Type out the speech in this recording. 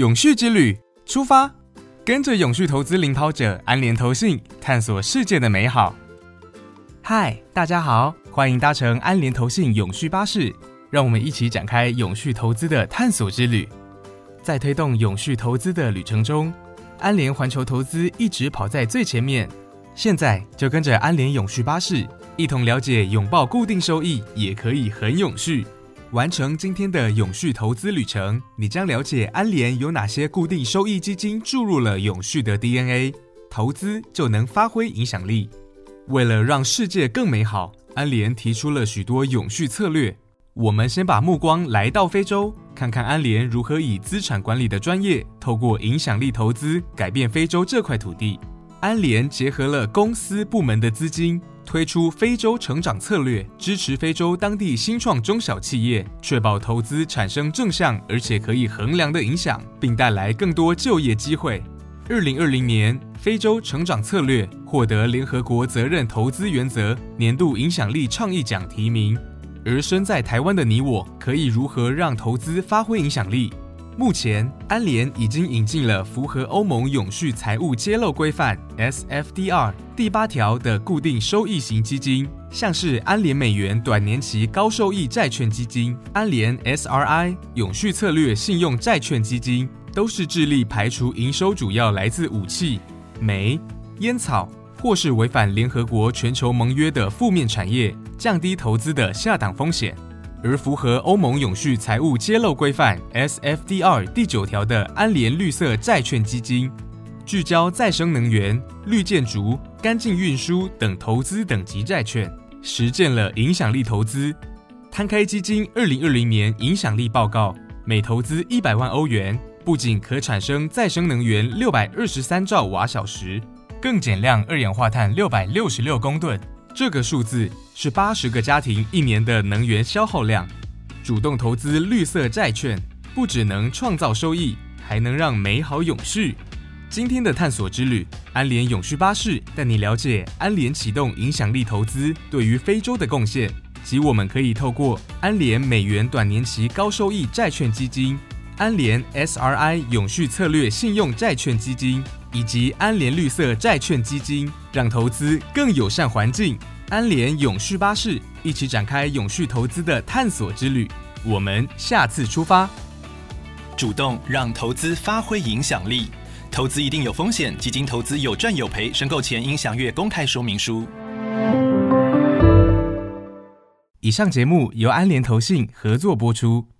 永续之旅出发，跟着永续投资领跑者安联投信，探索世界的美好。嗨，大家好，欢迎搭乘安联投信永续巴士，让我们一起展开永续投资的探索之旅。在推动永续投资的旅程中，安联环球投资一直跑在最前面。现在就跟着安联永续巴士，一同了解拥抱固定收益也可以很永续。完成今天的永续投资旅程，你将了解安联有哪些固定收益基金注入了永续的 DNA，投资就能发挥影响力。为了让世界更美好，安联提出了许多永续策略。我们先把目光来到非洲，看看安联如何以资产管理的专业，透过影响力投资改变非洲这块土地。安联结合了公司部门的资金。推出非洲成长策略，支持非洲当地新创中小企业，确保投资产生正向而且可以衡量的影响，并带来更多就业机会。二零二零年，非洲成长策略获得联合国责任投资原则年度影响力倡议奖提名。而身在台湾的你我，可以如何让投资发挥影响力？目前，安联已经引进了符合欧盟永续财务揭露规范 （SFDR） 第八条的固定收益型基金，像是安联美元短年期高收益债券基金、安联 SRI 永续策略信用债券基金，都是致力排除营收主要来自武器、煤、烟草或是违反联合国全球盟约的负面产业，降低投资的下档风险。而符合欧盟永续财务揭露规范 （SFDR） 第九条的安联绿色债券基金，聚焦再生能源、绿建筑、干净运输等投资等级债券，实践了影响力投资。摊开基金二零二零年影响力报告，每投资一百万欧元，不仅可产生再生能源六百二十三兆瓦小时，更减量二氧化碳六百六十六公吨。这个数字是八十个家庭一年的能源消耗量。主动投资绿色债券，不只能创造收益，还能让美好永续。今天的探索之旅，安联永续巴士带你了解安联启动影响力投资对于非洲的贡献，及我们可以透过安联美元短年期高收益债券基金、安联 SRI 永续策略信用债券基金。以及安联绿色债券基金，让投资更友善环境。安联永续巴士一起展开永续投资的探索之旅。我们下次出发。主动让投资发挥影响力，投资一定有风险，基金投资有赚有赔，申购前应详阅公开说明书。以上节目由安联投信合作播出。